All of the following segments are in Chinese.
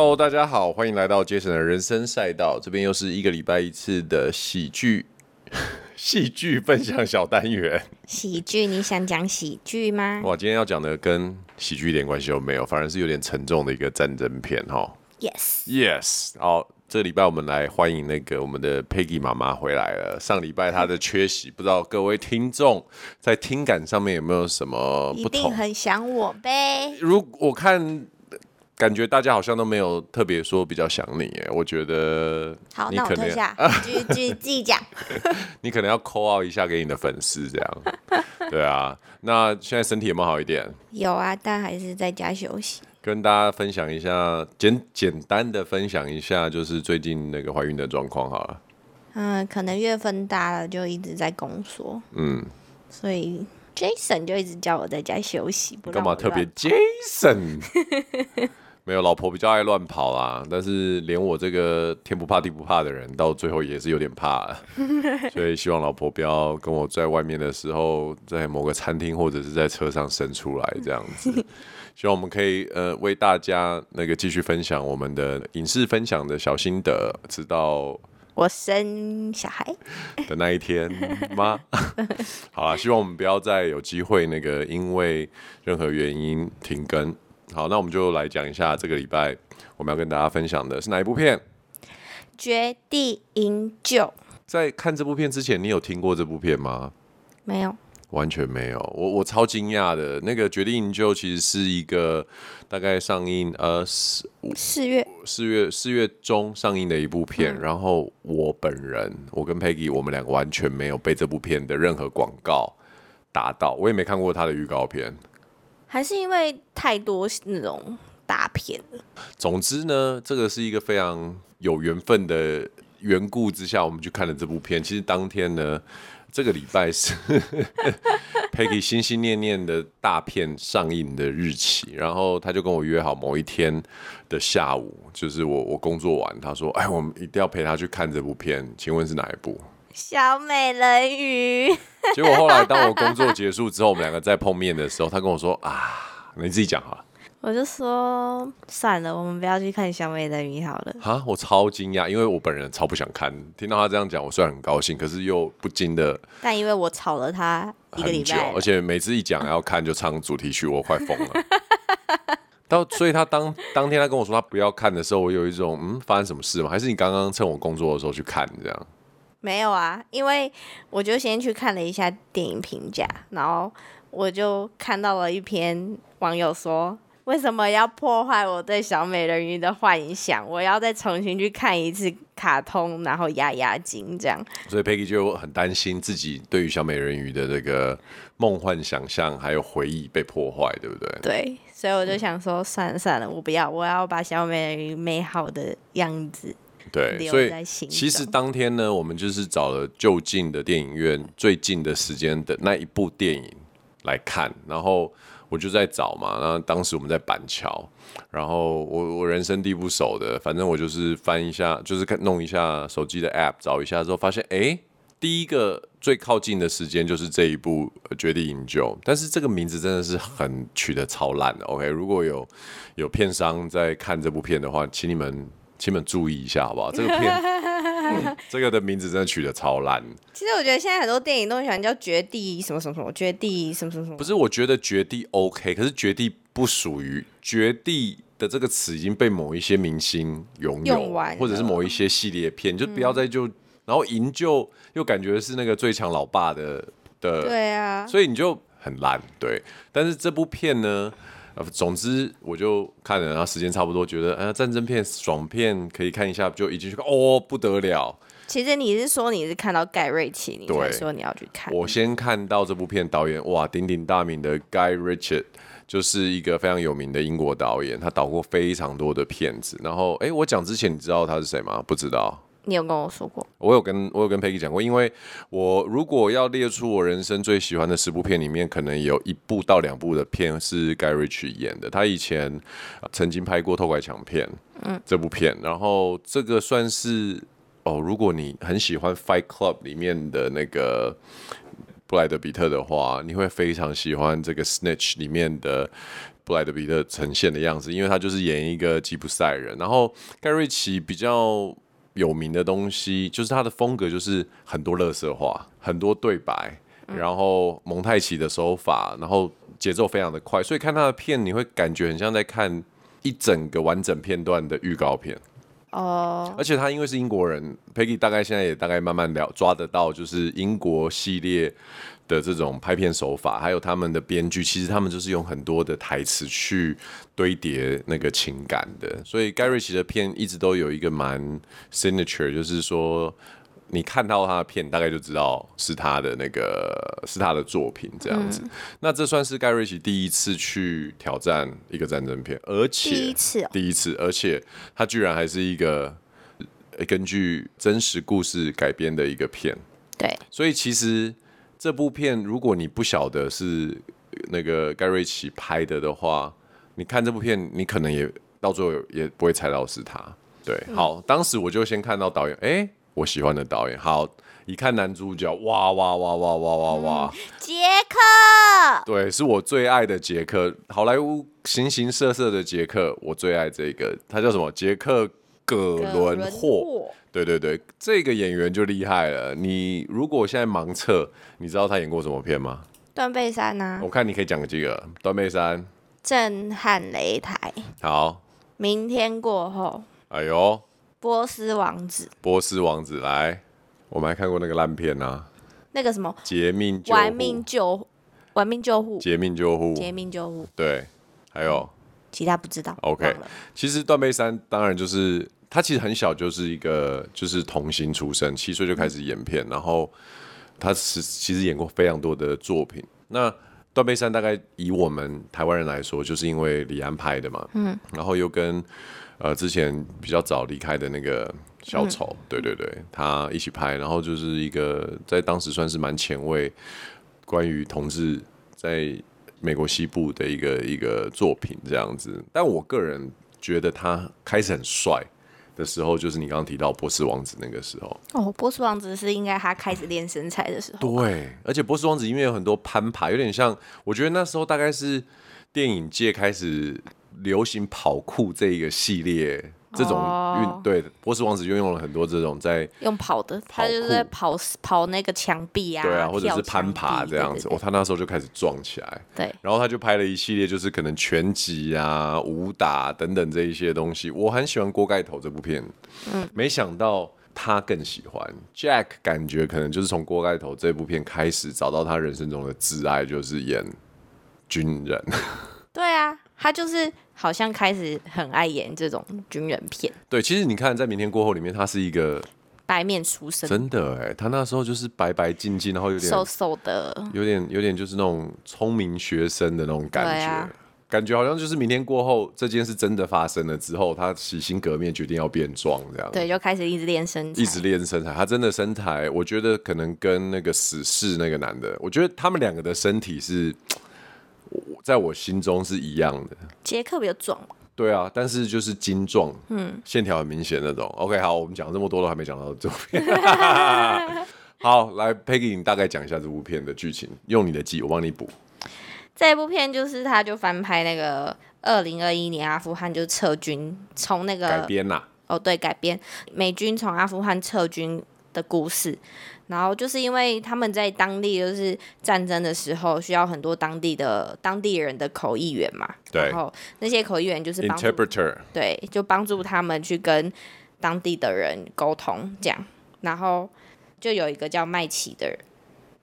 Hello，大家好，欢迎来到 Jason 的人生赛道。这边又是一个礼拜一次的喜剧 戏剧分享小单元。喜剧，你想讲喜剧吗？哇，今天要讲的跟喜剧一点关系都没有，反而是有点沉重的一个战争片哈。Yes，Yes，好。这个礼拜我们来欢迎那个我们的 Peggy 妈妈回来了。上礼拜她的缺席，不知道各位听众在听感上面有没有什么不同？一定很想我呗。如我看，感觉大家好像都没有特别说比较想你哎，我觉得好，那我退下，继续继续讲。你可能要 call out 一下给你的粉丝这样。对啊，那现在身体有没有好一点？有啊，但还是在家休息。跟大家分享一下，简简单的分享一下，就是最近那个怀孕的状况好了。嗯，可能月份大了，就一直在宫缩。嗯，所以 Jason 就一直叫我在家休息，不干嘛特别 Jason？没有，老婆比较爱乱跑啦。但是连我这个天不怕地不怕的人，到最后也是有点怕。所以希望老婆不要跟我在外面的时候，在某个餐厅或者是在车上生出来这样子。希望我们可以呃为大家那个继续分享我们的影视分享的小心得，直到我生小孩的那一天吗？好啊，希望我们不要再有机会那个因为任何原因停更。好，那我们就来讲一下这个礼拜我们要跟大家分享的是哪一部片？绝地营救。在看这部片之前，你有听过这部片吗？没有。完全没有，我我超惊讶的。那个《绝地营救》其实是一个大概上映呃四四月四月四月中上映的一部片。嗯、然后我本人，我跟 Peggy，我们两个完全没有被这部片的任何广告打到，我也没看过他的预告片。还是因为太多那种大片了。总之呢，这个是一个非常有缘分的缘故之下，我们去看了这部片。其实当天呢。这个礼拜是 Peggy 心心念念的大片上映的日期，然后他就跟我约好某一天的下午，就是我我工作完，他说：“哎，我们一定要陪他去看这部片，请问是哪一部？”小美人鱼。结果后来当我工作结束之后，我们两个再碰面的时候，他跟我说：“啊，你自己讲好了。”我就说算了，我们不要去看小美人鱼好了。哈，我超惊讶，因为我本人超不想看。听到他这样讲，我虽然很高兴，可是又不禁的。但因为我吵了他一个礼拜，而且每次一讲要看就唱主题曲，我快疯了。到所以他当当天他跟我说他不要看的时候，我有一种嗯，发生什么事吗？还是你刚刚趁我工作的时候去看这样？没有啊，因为我就先去看了一下电影评价，然后我就看到了一篇网友说。为什么要破坏我对小美人鱼的幻想？我要再重新去看一次卡通，然后压压惊这样。所以 Peggy 就很担心自己对于小美人鱼的这个梦幻想象还有回忆被破坏，对不对？对，所以我就想说，算了算了，我不要，我要把小美人鱼美好的样子对，所以其实当天呢，我们就是找了就近的电影院最近的时间的那一部电影来看，然后。我就在找嘛，然后当时我们在板桥，然后我我人生地不熟的，反正我就是翻一下，就是看弄一下手机的 app，找一下之后发现，哎，第一个最靠近的时间就是这一部《绝地营救》，但是这个名字真的是很取得超烂的。OK，如果有有片商在看这部片的话，请你们请你们注意一下好不好？这个片。嗯、这个的名字真的取得超烂。其实我觉得现在很多电影都喜欢叫绝地什么什么什么，绝地什么什么什么。不是，我觉得绝地 OK，可是绝地不属于绝地的这个词已经被某一些明星拥有，或者是某一些系列片，就不要再就，嗯、然后营救又感觉是那个最强老爸的的，对啊，所以你就很烂，对。但是这部片呢？总之，我就看了，然后时间差不多，觉得呃，战争片、爽片可以看一下，就一进去看，哦，不得了。其实你是说你是看到盖瑞奇，你才说你要去看。我先看到这部片导演，哇，鼎鼎大名的 Guy Ritchie，就是一个非常有名的英国导演，他导过非常多的片子。然后，哎，我讲之前，你知道他是谁吗？不知道。你有跟我说过，我有跟我有跟 Peggy 讲过，因为我如果要列出我人生最喜欢的十部片里面，可能有一部到两部的片是 Guy Ritchie 演的。他以前曾经拍过《偷拐抢片》嗯，这部片，然后这个算是哦，如果你很喜欢《Fight Club》里面的那个布莱德比特的话，你会非常喜欢这个《Snitch》里面的布莱德比特呈现的样子，因为他就是演一个吉普赛人。然后盖瑞奇比较有名的东西，就是他的风格就是很多乐色化，很多对白，然后蒙太奇的手法，然后节奏非常的快，所以看他的片，你会感觉很像在看一整个完整片段的预告片。哦而且他因为是英国人，Peggy 大概现在也大概慢慢了抓得到，就是英国系列的这种拍片手法，还有他们的编剧，其实他们就是用很多的台词去堆叠那个情感的，所以盖瑞奇的片一直都有一个蛮 signature，就是说。你看到他的片，大概就知道是他的那个是他的作品这样子。嗯、那这算是盖瑞奇第一次去挑战一个战争片，而且第一次、哦，第一次，而且他居然还是一个根据真实故事改编的一个片。对，所以其实这部片，如果你不晓得是那个盖瑞奇拍的的话，你看这部片，你可能也到最后也不会猜到是他。对，嗯、好，当时我就先看到导演，哎、欸。我喜欢的导演，好，一看男主角，哇哇哇哇哇哇。哇，杰克，对，是我最爱的杰克，好莱坞形形色色的杰克，我最爱这个，他叫什么？杰克·葛伦霍，对对对，这个演员就厉害了。你如果现在盲测，你知道他演过什么片吗？断背山呐、啊，我看你可以讲几个，断背山，震撼擂台，好，明天过后，哎呦。波斯王子，波斯王子来，我们还看过那个烂片呐、啊，那个什么劫命玩命救玩命救护，劫命救护，劫命救护，对，还有？其他不知道。OK，其实断背山当然就是他其实很小就是一个就是童星出身，七岁就开始演片，嗯、然后他是其实演过非常多的作品。那断背山大概以我们台湾人来说，就是因为李安拍的嘛，嗯，然后又跟。呃，之前比较早离开的那个小丑，嗯、对对对，他一起拍，然后就是一个在当时算是蛮前卫，关于同志在美国西部的一个一个作品这样子。但我个人觉得他开始很帅的时候，就是你刚刚提到波斯王子那个时候。哦，波斯王子是应该他开始练身材的时候。对，而且波斯王子因为有很多攀爬，有点像，我觉得那时候大概是电影界开始。流行跑酷这一个系列，这种运、oh. 对波斯王子就用了很多这种在用跑的，他就是在跑跑那个墙壁啊，对啊，或者是攀爬这样子。哦，他那时候就开始撞起来，对，然后他就拍了一系列，就是可能拳击啊、武打等等这一些东西。我很喜欢锅盖头这部片，嗯，没想到他更喜欢 Jack，感觉可能就是从锅盖头这部片开始找到他人生中的挚爱，就是演军人。对啊。他就是好像开始很爱演这种军人片。对，其实你看在《明天过后》里面，他是一个白面书生，真的哎，他那时候就是白白净净，然后有点瘦瘦的，有点有点就是那种聪明学生的那种感觉，啊、感觉好像就是《明天过后》这件事真的发生了之后，他洗心革面，决定要变壮这样。对，就开始一直练身材，一直练身材。他真的身材，我觉得可能跟那个死侍那个男的，我觉得他们两个的身体是。在我心中是一样的。杰克比较壮。对啊，但是就是精壮，嗯，线条很明显那种。OK，好，我们讲了这么多都还没讲到这部片。好，来，Peggy，你大概讲一下这部片的剧情，用你的记，我帮你补。这部片就是他就翻拍那个二零二一年阿富汗就撤军，从那个改编呐、啊。哦，对，改编美军从阿富汗撤军的故事。然后就是因为他们在当地就是战争的时候需要很多当地的当地人的口译员嘛，对，然后那些口译员就是，Interpreter，对，就帮助他们去跟当地的人沟通这样。然后就有一个叫麦奇的人，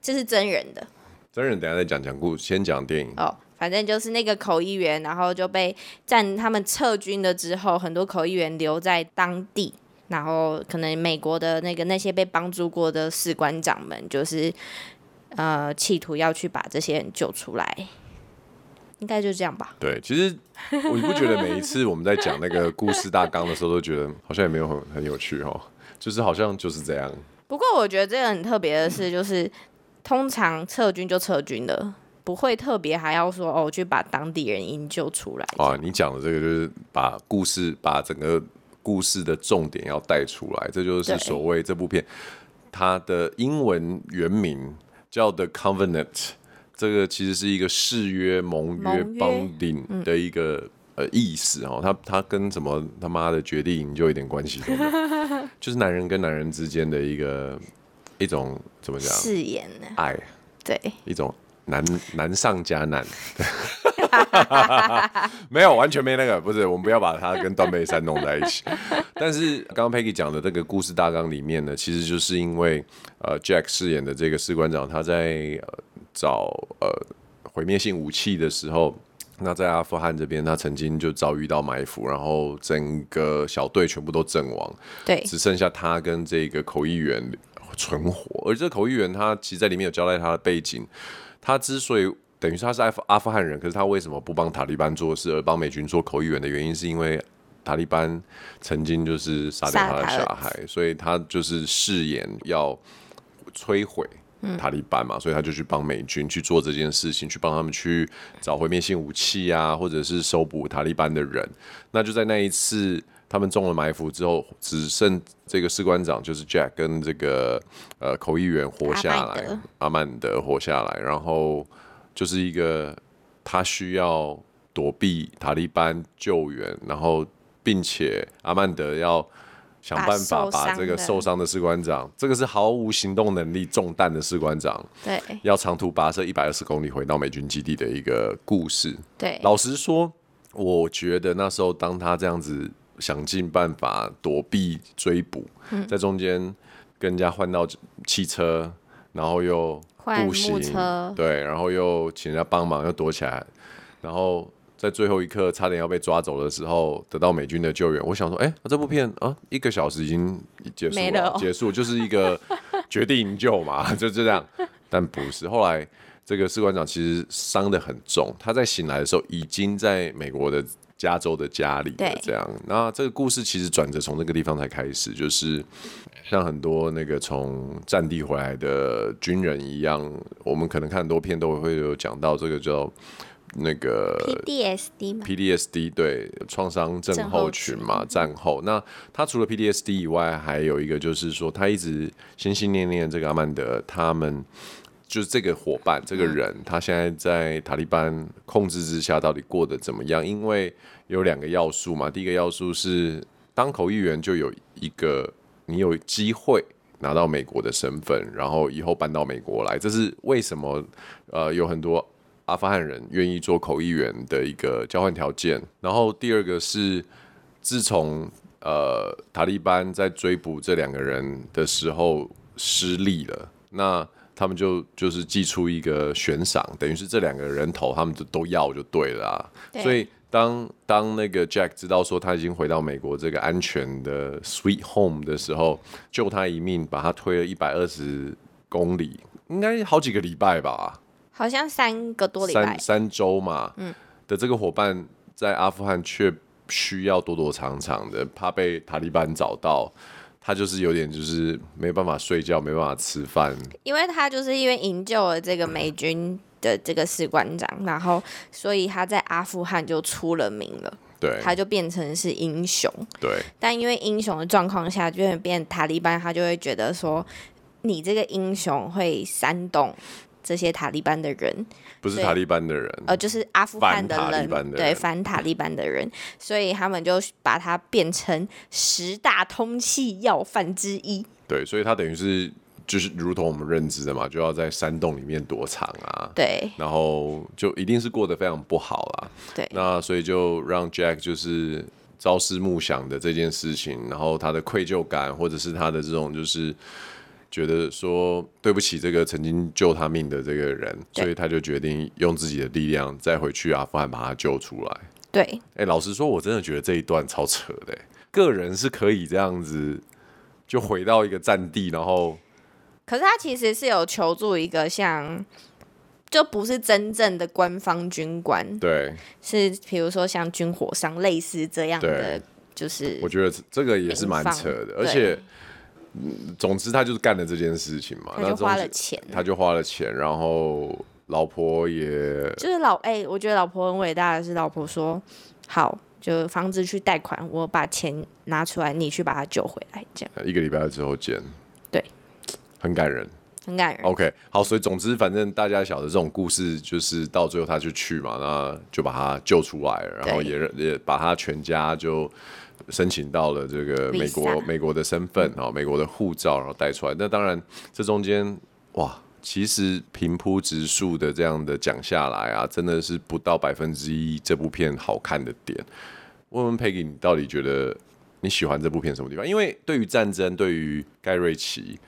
这是真人的，真人等下再讲讲故事，先讲电影哦。反正就是那个口译员，然后就被战他们撤军了之后，很多口译员留在当地。然后可能美国的那个那些被帮助过的士官长们，就是呃企图要去把这些人救出来，应该就这样吧。对，其实我不觉得每一次我们在讲那个故事大纲的时候，都觉得好像也没有很很有趣哦，就是好像就是这样。不过我觉得这个很特别的是，就是通常撤军就撤军了，不会特别还要说哦去把当地人营救出来。啊，你讲的这个就是把故事把整个。故事的重点要带出来，这就是所谓这部片它的英文原名叫 The Covenant，这个其实是一个誓约、盟约、邦领的一个、嗯、呃意思哦。它它跟什么他妈的决定就有一点关系，就是男人跟男人之间的一个一种怎么讲？誓言呢？爱，对，一种难难上加难。没有，完全没那个，不是，我们不要把它跟断背山弄在一起。但是刚刚 Peggy 讲的这个故事大纲里面呢，其实就是因为呃 Jack 饰演的这个士官长，他在、呃、找呃毁灭性武器的时候，那在阿富汗这边，他曾经就遭遇到埋伏，然后整个小队全部都阵亡，对，只剩下他跟这个口译员存活。而这个口译员他其实在里面有交代他的背景，他之所以。等于说他是阿富阿富汗人，可是他为什么不帮塔利班做事，而帮美军做口译员的原因，是因为塔利班曾经就是杀掉他的小孩，所以他就是誓言要摧毁塔利班嘛，嗯、所以他就去帮美军去做这件事情，去帮他们去找毁灭性武器啊，或者是搜捕塔利班的人。那就在那一次他们中了埋伏之后，只剩这个士官长就是 Jack 跟这个呃口译员活下来，阿曼德活下来，然后。就是一个他需要躲避塔利班救援，然后并且阿曼德要想办法把这个受伤的士官长，这个是毫无行动能力、中弹的士官长，对，要长途跋涉一百二十公里回到美军基地的一个故事。对，老实说，我觉得那时候当他这样子想尽办法躲避追捕，嗯、在中间跟人家换到汽车，然后又。步行，对，然后又请人家帮忙，又躲起来，然后在最后一刻差点要被抓走的时候，得到美军的救援。我想说，哎，这部片啊，一个小时已经结束了，结束就是一个 决定营救嘛，就这样。但不是，后来这个士官长其实伤得很重，他在醒来的时候已经在美国的。加州的家里的，这样，那这个故事其实转折从那个地方才开始，就是像很多那个从战地回来的军人一样，我们可能看很多片都会有讲到这个叫那个 PDSD 嘛，PDSD 对，创伤症候群嘛，战后。那他除了 PDSD 以外，还有一个就是说，他一直心心念念这个阿曼德他们。就是这个伙伴，这个人，他现在在塔利班控制之下，到底过得怎么样？因为有两个要素嘛。第一个要素是，当口译员就有一个，你有机会拿到美国的身份，然后以后搬到美国来，这是为什么？呃，有很多阿富汗人愿意做口译员的一个交换条件。然后第二个是，自从呃塔利班在追捕这两个人的时候失利了，那。他们就就是寄出一个悬赏，等于是这两个人头，他们就都要就对了啊。对。所以当当那个 Jack 知道说他已经回到美国这个安全的 Sweet Home 的时候，救他一命，把他推了一百二十公里，应该好几个礼拜吧？好像三个多礼拜，三三周嘛。嗯。的这个伙伴在阿富汗却需要躲躲藏藏的，怕被塔利班找到。他就是有点就是没办法睡觉，没办法吃饭，因为他就是因为营救了这个美军的这个士官长，然后所以他在阿富汗就出了名了，对，他就变成是英雄，对。但因为英雄的状况下，就会变塔利班，他就会觉得说，你这个英雄会煽动。这些塔利班的人不是塔利班的人，呃，就是阿富汗的人，的人对，反塔利班的人，所以他们就把他变成十大通缉要犯之一。对，所以他等于是就是如同我们认知的嘛，就要在山洞里面躲藏啊，对，然后就一定是过得非常不好啦。对，那所以就让 Jack 就是朝思暮想的这件事情，然后他的愧疚感，或者是他的这种就是。觉得说对不起这个曾经救他命的这个人，所以他就决定用自己的力量再回去阿富汗把他救出来。对，哎、欸，老实说，我真的觉得这一段超扯的。个人是可以这样子就回到一个战地，然后，可是他其实是有求助一个像，就不是真正的官方军官，对，是比如说像军火商类似这样的，就是我觉得这个也是蛮扯的，而且。总之，他就是干了这件事情嘛，他就花了钱，他就花了钱，然后老婆也，就是老哎、欸，我觉得老婆很伟大的是，老婆说好，就房子去贷款，我把钱拿出来，你去把他救回来，这样。一个礼拜之后见，对，很感人，很感人。OK，好，所以总之，反正大家晓得这种故事，就是到最后他就去嘛，那就把他救出来，然后也也把他全家就申请到了这个美国美国的身份啊，美国的护照，然后带出来。那当然，这中间哇，其实平铺直述的这样的讲下来啊，真的是不到百分之一这部片好看的点。问问 Peggy，你到底觉得你喜欢这部片什么地方？因为对于战争，对于盖瑞奇。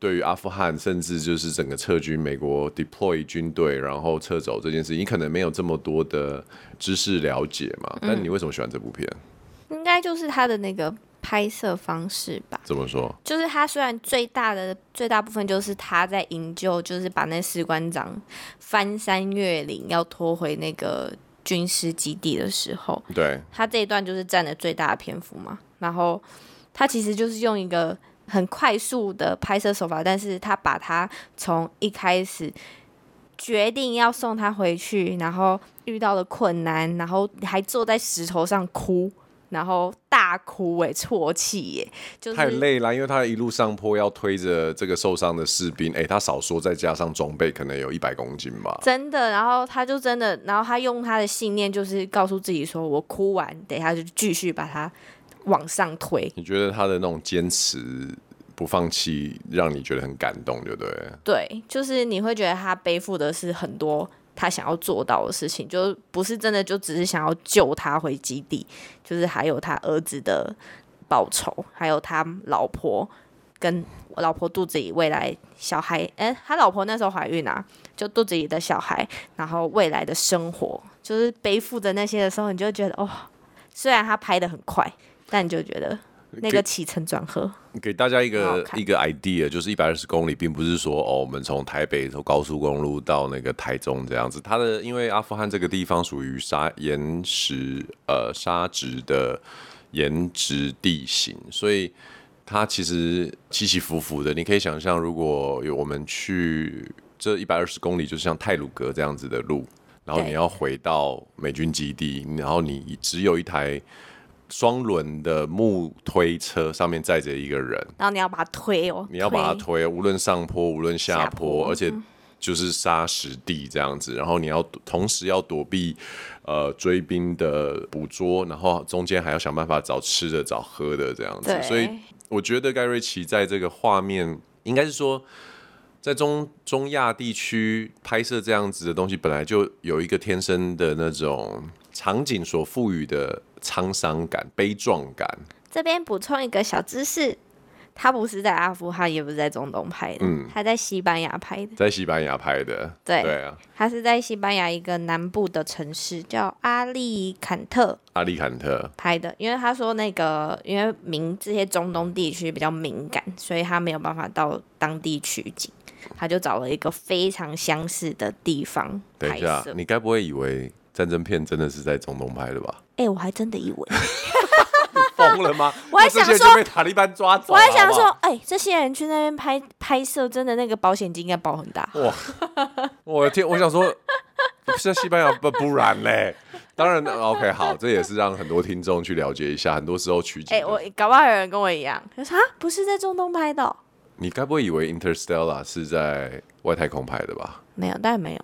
对于阿富汗，甚至就是整个撤军，美国 deploy 军队然后撤走这件事，你可能没有这么多的知识了解嘛。但你为什么喜欢这部片？应该就是他的那个拍摄方式吧。怎么说？就是他虽然最大的最大部分就是他在营救，就是把那士官长翻山越岭要拖回那个军事基地的时候，对，他这一段就是占了最大的篇幅嘛。然后他其实就是用一个。很快速的拍摄手法，但是他把他从一开始决定要送他回去，然后遇到了困难，然后还坐在石头上哭，然后大哭哎，啜泣耶，就是太累了，因为他一路上坡要推着这个受伤的士兵，哎，他少说再加上装备，可能有一百公斤吧，真的。然后他就真的，然后他用他的信念，就是告诉自己说，我哭完，等一下就继续把他。往上推，你觉得他的那种坚持不放弃，让你觉得很感动，对不对？对，就是你会觉得他背负的是很多他想要做到的事情，就不是真的就只是想要救他回基地，就是还有他儿子的报仇，还有他老婆跟老婆肚子里未来小孩，哎，他老婆那时候怀孕啊，就肚子里的小孩，然后未来的生活，就是背负着那些的时候，你就觉得哦，虽然他拍的很快。但你就觉得那个起承转合，给大家一个一个 idea，就是一百二十公里，并不是说哦，我们从台北从高速公路到那个台中这样子。它的因为阿富汗这个地方属于沙岩石呃沙质的岩质地形，所以它其实起起伏伏的。你可以想象，如果有我们去这一百二十公里，就是像泰鲁格这样子的路，然后你要回到美军基地，然后你只有一台。双轮的木推车上面载着一个人，然后你要把它推哦，你要把它推，无论上坡无论下坡，而且就是沙石地这样子，然后你要同时要躲避呃追兵的捕捉，然后中间还要想办法找吃的找喝的这样子，所以我觉得盖瑞奇在这个画面，应该是说在中中亚地区拍摄这样子的东西，本来就有一个天生的那种场景所赋予的。沧桑感、悲壮感。这边补充一个小知识，他不是在阿富汗，也不是在中东拍的，嗯，他在西班牙拍的，在西班牙拍的，对对啊，他是在西班牙一个南部的城市叫阿利坎特，阿利坎特。拍的，因为他说那个因为明这些中东地区比较敏感，所以他没有办法到当地取景，他就找了一个非常相似的地方拍摄。等一下，你该不会以为战争片真的是在中东拍的吧？哎、欸，我还真的以为你疯了吗？我还想说被塔利班抓走，我还想说，哎、欸，这些人去那边拍拍摄，真的那个保险金应该保很大。哇，我的天，我想说，是在西班牙不不然嘞？当然，OK，好，这也是让很多听众去了解一下。很多时候取景，哎、欸，我搞不好有人跟我一样，他说啊，不是在中东拍的、喔。你该不会以为 Interstellar 是在外太空拍的吧？没有，当然没有，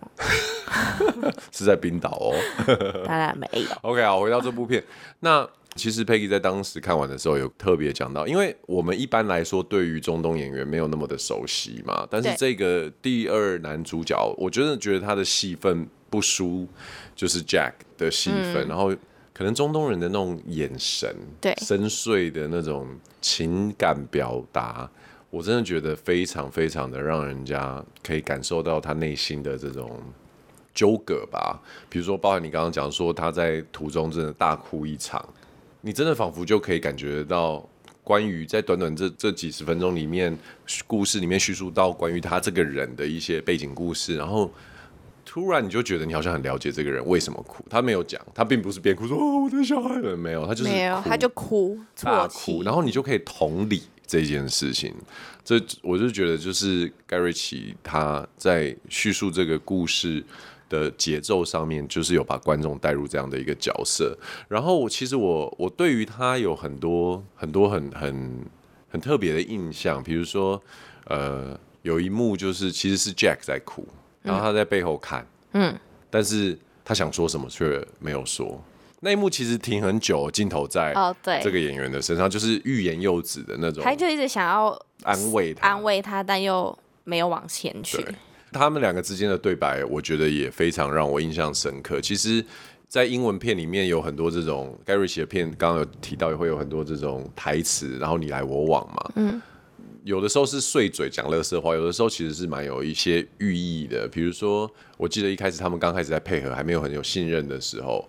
是在冰岛哦。当然没有。OK，好，回到这部片。那其实 Peggy 在当时看完的时候有特别讲到，因为我们一般来说对于中东演员没有那么的熟悉嘛，但是这个第二男主角，我真的觉得他的戏份不输，就是 Jack 的戏份，嗯，然后可能中东人的那种眼神，对，深邃的那种情感表达。我真的觉得非常非常的让人家可以感受到他内心的这种纠葛吧。比如说，包含你刚刚讲说他在途中真的大哭一场，你真的仿佛就可以感觉到关于在短短这这几十分钟里面，故事里面叙述到关于他这个人的一些背景故事，然后突然你就觉得你好像很了解这个人为什么哭。他没有讲，他并不是边哭说哦我的小孩没有，他就是没有，他就哭，大哭，然后你就可以同理。这件事情，这我就觉得就是盖瑞奇他在叙述这个故事的节奏上面，就是有把观众带入这样的一个角色。然后我其实我我对于他有很多很多很很很特别的印象，比如说呃，有一幕就是其实是 Jack 在哭，然后他在背后看，嗯，但是他想说什么却没有说。那一幕其实停很久，镜头在哦对这个演员的身上，就是欲言又止的那种。他就一直想要安慰他，安慰他，但又没有往前去。他们两个之间的对白，我觉得也非常让我印象深刻。其实，在英文片里面有很多这种盖瑞写的片，刚刚有提到也会有很多这种台词，然后你来我往嘛。嗯。有的时候是碎嘴讲乐色话，有的时候其实是蛮有一些寓意的。比如说，我记得一开始他们刚开始在配合，还没有很有信任的时候。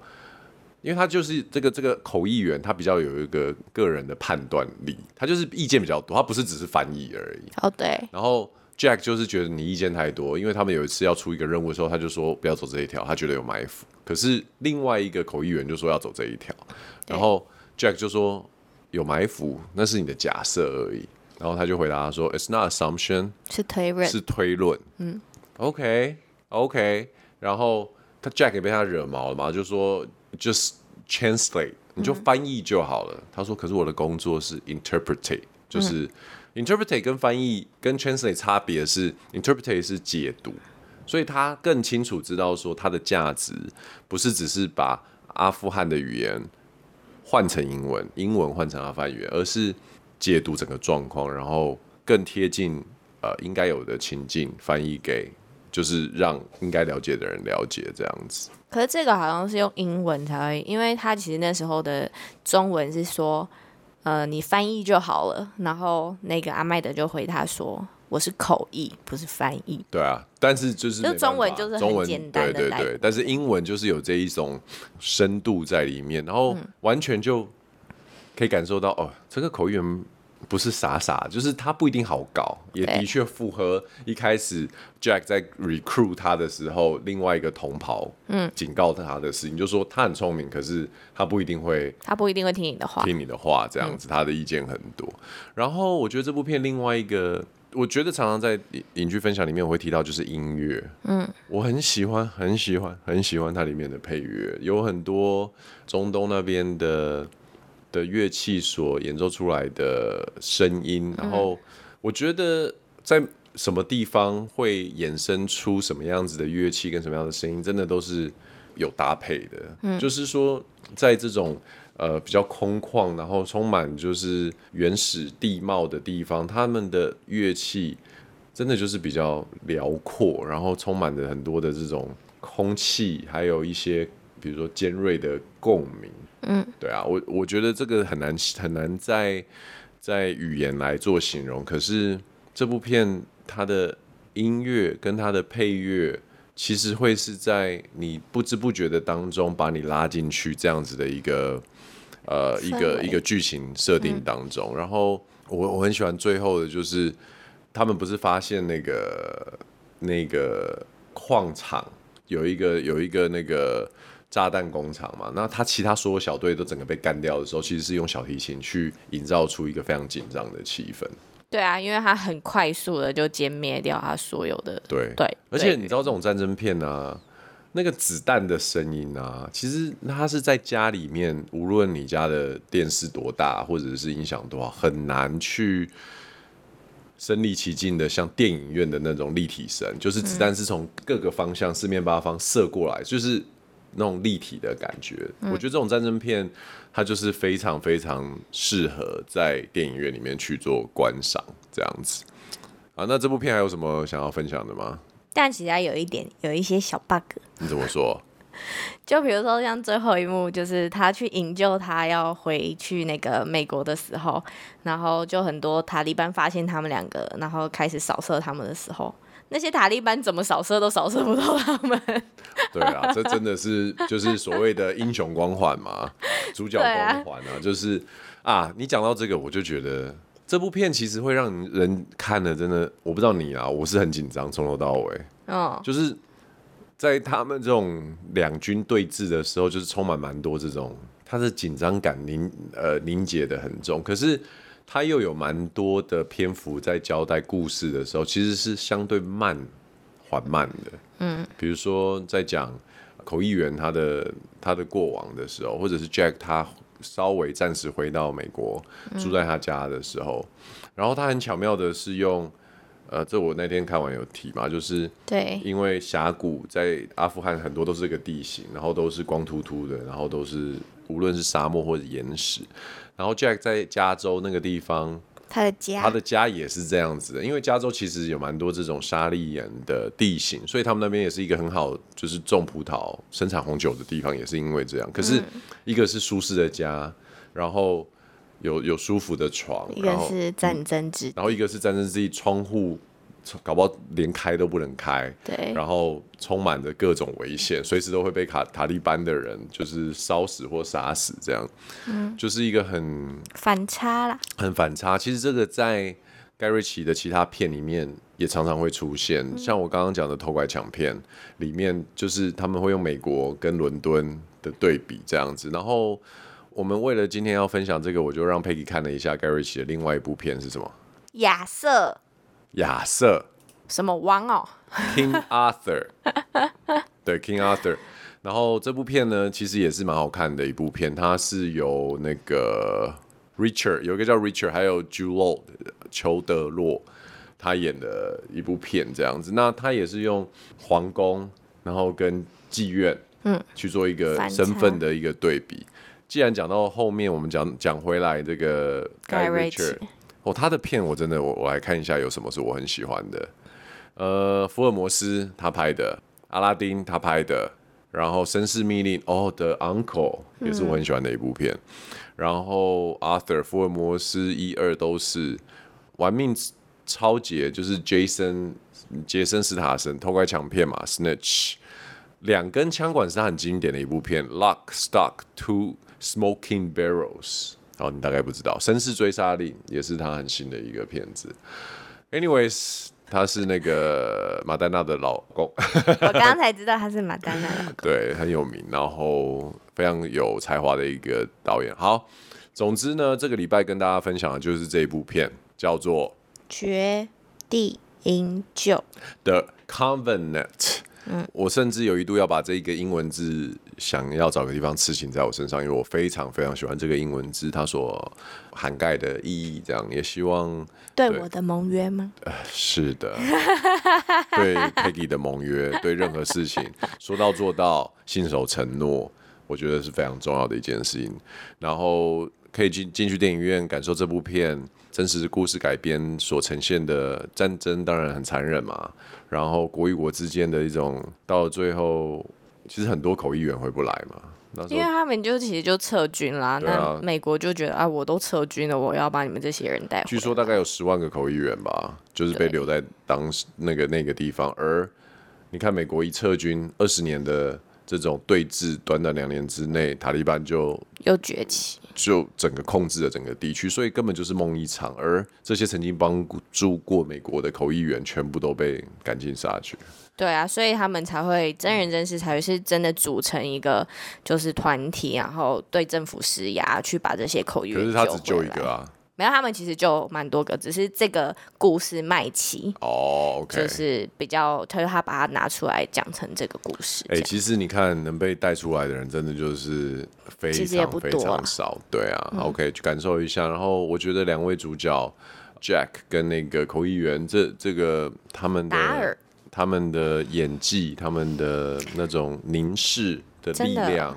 因为他就是这个这个口译员，他比较有一个个人的判断力，他就是意见比较多，他不是只是翻译而已。哦，对。然后 Jack 就是觉得你意见太多，因为他们有一次要出一个任务的时候，他就说不要走这一条，他觉得有埋伏。可是另外一个口译员就说要走这一条，然后 Jack 就说有埋伏，那是你的假设而已。然后他就回答他说：“It's not assumption，是推论，是推论。”嗯，OK OK。然后他 Jack 也被他惹毛了嘛，就说。Just translate，你就翻译就好了。嗯、他说：“可是我的工作是 interpret，就是 interpret 跟翻译跟 translate 差别是 interpret 是解读，所以他更清楚知道说它的价值不是只是把阿富汗的语言换成英文，英文换成阿富汗语言，而是解读整个状况，然后更贴近呃应该有的情境，翻译给就是让应该了解的人了解这样子。”可是这个好像是用英文才会，因为他其实那时候的中文是说，呃，你翻译就好了。然后那个阿麦德就回他说，我是口译，不是翻译。对啊，但是就是就中文就是很简单的，对对对。但是英文就是有这一种深度在里面，然后完全就可以感受到哦，这个口译员。不是傻傻，就是他不一定好搞，也的确符合一开始 Jack 在 recruit 他的时候，另外一个同袍嗯警告他的事情，嗯、就说他很聪明，可是他不一定会，他不一定会听你的话，听你的话这样子，他的意见很多。嗯、然后我觉得这部片另外一个，我觉得常常在影剧分享里面我会提到就是音乐，嗯，我很喜欢很喜欢很喜欢它里面的配乐，有很多中东那边的。的乐器所演奏出来的声音，然后我觉得在什么地方会衍生出什么样子的乐器跟什么样的声音，真的都是有搭配的。嗯，就是说在这种呃比较空旷，然后充满就是原始地貌的地方，他们的乐器真的就是比较辽阔，然后充满着很多的这种空气，还有一些比如说尖锐的共鸣。嗯，对啊，我我觉得这个很难很难在在语言来做形容。可是这部片它的音乐跟它的配乐，其实会是在你不知不觉的当中把你拉进去这样子的一个呃一个一个剧情设定当中。嗯、然后我我很喜欢最后的就是他们不是发现那个那个矿场有一个有一个那个。炸弹工厂嘛，那他其他所有小队都整个被干掉的时候，其实是用小提琴去营造出一个非常紧张的气氛。对啊，因为他很快速的就歼灭掉他所有的。对对，而且你知道这种战争片啊，那个子弹的声音啊，其实它是在家里面，无论你家的电视多大，或者是音响多好，很难去身临其境的像电影院的那种立体声，就是子弹是从各个方向、四面八方射过来，就是。那种立体的感觉，嗯、我觉得这种战争片，它就是非常非常适合在电影院里面去做观赏这样子。啊，那这部片还有什么想要分享的吗？但其实还有一点，有一些小 bug。你怎么说？就比如说像最后一幕，就是他去营救他要回去那个美国的时候，然后就很多塔利班发现他们两个，然后开始扫射他们的时候。那些塔利班怎么扫射都扫射不到他们。对啊，这真的是就是所谓的英雄光环嘛，主角光环啊，就是啊，你讲到这个，我就觉得这部片其实会让人看的真的，我不知道你啊，我是很紧张，从头到尾，嗯，就是在他们这种两军对峙的时候，就是充满蛮多这种，他的紧张感凝呃凝结的很重，可是。他又有蛮多的篇幅在交代故事的时候，其实是相对慢、缓慢的。嗯，比如说在讲口译员他的他的过往的时候，或者是 Jack 他稍微暂时回到美国住在他家的时候，然后他很巧妙的是用呃，这我那天看完有提嘛，就是对，因为峡谷在阿富汗很多都是这个地形，然后都是光秃秃的，然后都是无论是沙漠或者岩石。然后 Jack 在加州那个地方，他的家，他的家也是这样子的，因为加州其实有蛮多这种沙砾岩的地形，所以他们那边也是一个很好就是种葡萄、生产红酒的地方，也是因为这样。可是一个是舒适的家，然后。有有舒服的床，一个是战争之地，然后一个是战争之地，窗户搞不好连开都不能开，对，然后充满着各种危险，随时都会被卡塔利班的人就是烧死或杀死，这样，嗯，就是一个很反差啦，很反差。其实这个在盖瑞奇的其他片里面也常常会出现，嗯、像我刚刚讲的偷拐抢骗里面，就是他们会用美国跟伦敦的对比这样子，然后。我们为了今天要分享这个，我就让佩奇看了一下盖瑞奇的另外一部片是什么？亚瑟。亚瑟。什么王哦？King Arthur。对，King Arthur。然后这部片呢，其实也是蛮好看的一部片。它是由那个 Richard，有一个叫 Richard，还有 Law 裘德洛，他演的一部片这样子。那他也是用皇宫，然后跟妓院，嗯，去做一个身份的一个对比。既然讲到后面，我们讲讲回来这个 Guy Ritchie 哦，他的片我真的我我来看一下有什么是我很喜欢的。呃，福尔摩斯他拍的，阿拉丁他拍的，然后绅士密令哦，《The Uncle 也是我很喜欢的一部片。嗯、然后 Arthur 福尔摩斯一二都是玩命超杰，就是 Jason 杰森斯塔森偷拐抢骗嘛，Snitch 两根枪管是他很经典的一部片，Lock Stock Two。Smoking Barrels，哦，你大概不知道，《绅士追杀令》也是他很新的一个片子。Anyways，他是那个马丹娜的老公。我刚刚才知道他是马丹娜老公。对，很有名，然后非常有才华的一个导演。好，总之呢，这个礼拜跟大家分享的就是这一部片，叫做《绝地营救》The Covenant。嗯，我甚至有一度要把这一个英文字想要找个地方刺青在我身上，因为我非常非常喜欢这个英文字，它所涵盖的意义。这样也希望对，对我的盟约吗？呃，是的，对 Peggy 的盟约，对任何事情说到做到，信守承诺，我觉得是非常重要的一件事情。然后可以进进去电影院感受这部片。真实故事改编所呈现的战争当然很残忍嘛，然后国与国之间的一种，到了最后，其实很多口译员回不来嘛，因为他们就其实就撤军啦。啊、那美国就觉得啊，我都撤军了，我要把你们这些人带回来。据说大概有十万个口译员吧，就是被留在当时那个那个地方。而你看，美国一撤军，二十年的这种对峙，短短两年之内，塔利班就又崛起。就整个控制了整个地区，所以根本就是梦一场。而这些曾经帮助过美国的口译员，全部都被赶尽杀绝。对啊，所以他们才会真人真事，才会是真的组成一个就是团体，然后对政府施压，去把这些口译员。可是他只救一个啊。没有，他们其实就蛮多个，只是这个故事麦琪哦，OK，就是比较，他他把它拿出来讲成这个故事。哎、欸，其实你看能被带出来的人，真的就是非常非常少，对啊、嗯、，OK，去感受一下。然后我觉得两位主角 Jack 跟那个口译员，这这个他们的他们的演技，他们的那种凝视的力量。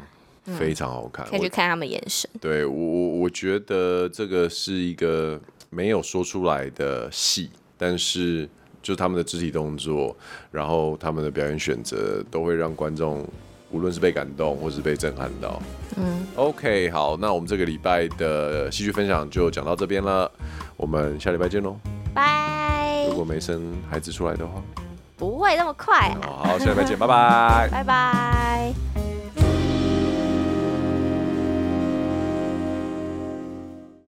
非常好看，可以去看他们眼神。对我，我我觉得这个是一个没有说出来的戏，但是就他们的肢体动作，然后他们的表演选择，都会让观众无论是被感动或是被震撼到。嗯，OK，好，那我们这个礼拜的戏剧分享就讲到这边了，我们下礼拜见喽，拜。如果没生孩子出来的话，不会那么快啊。好，下礼拜见，拜拜，拜拜。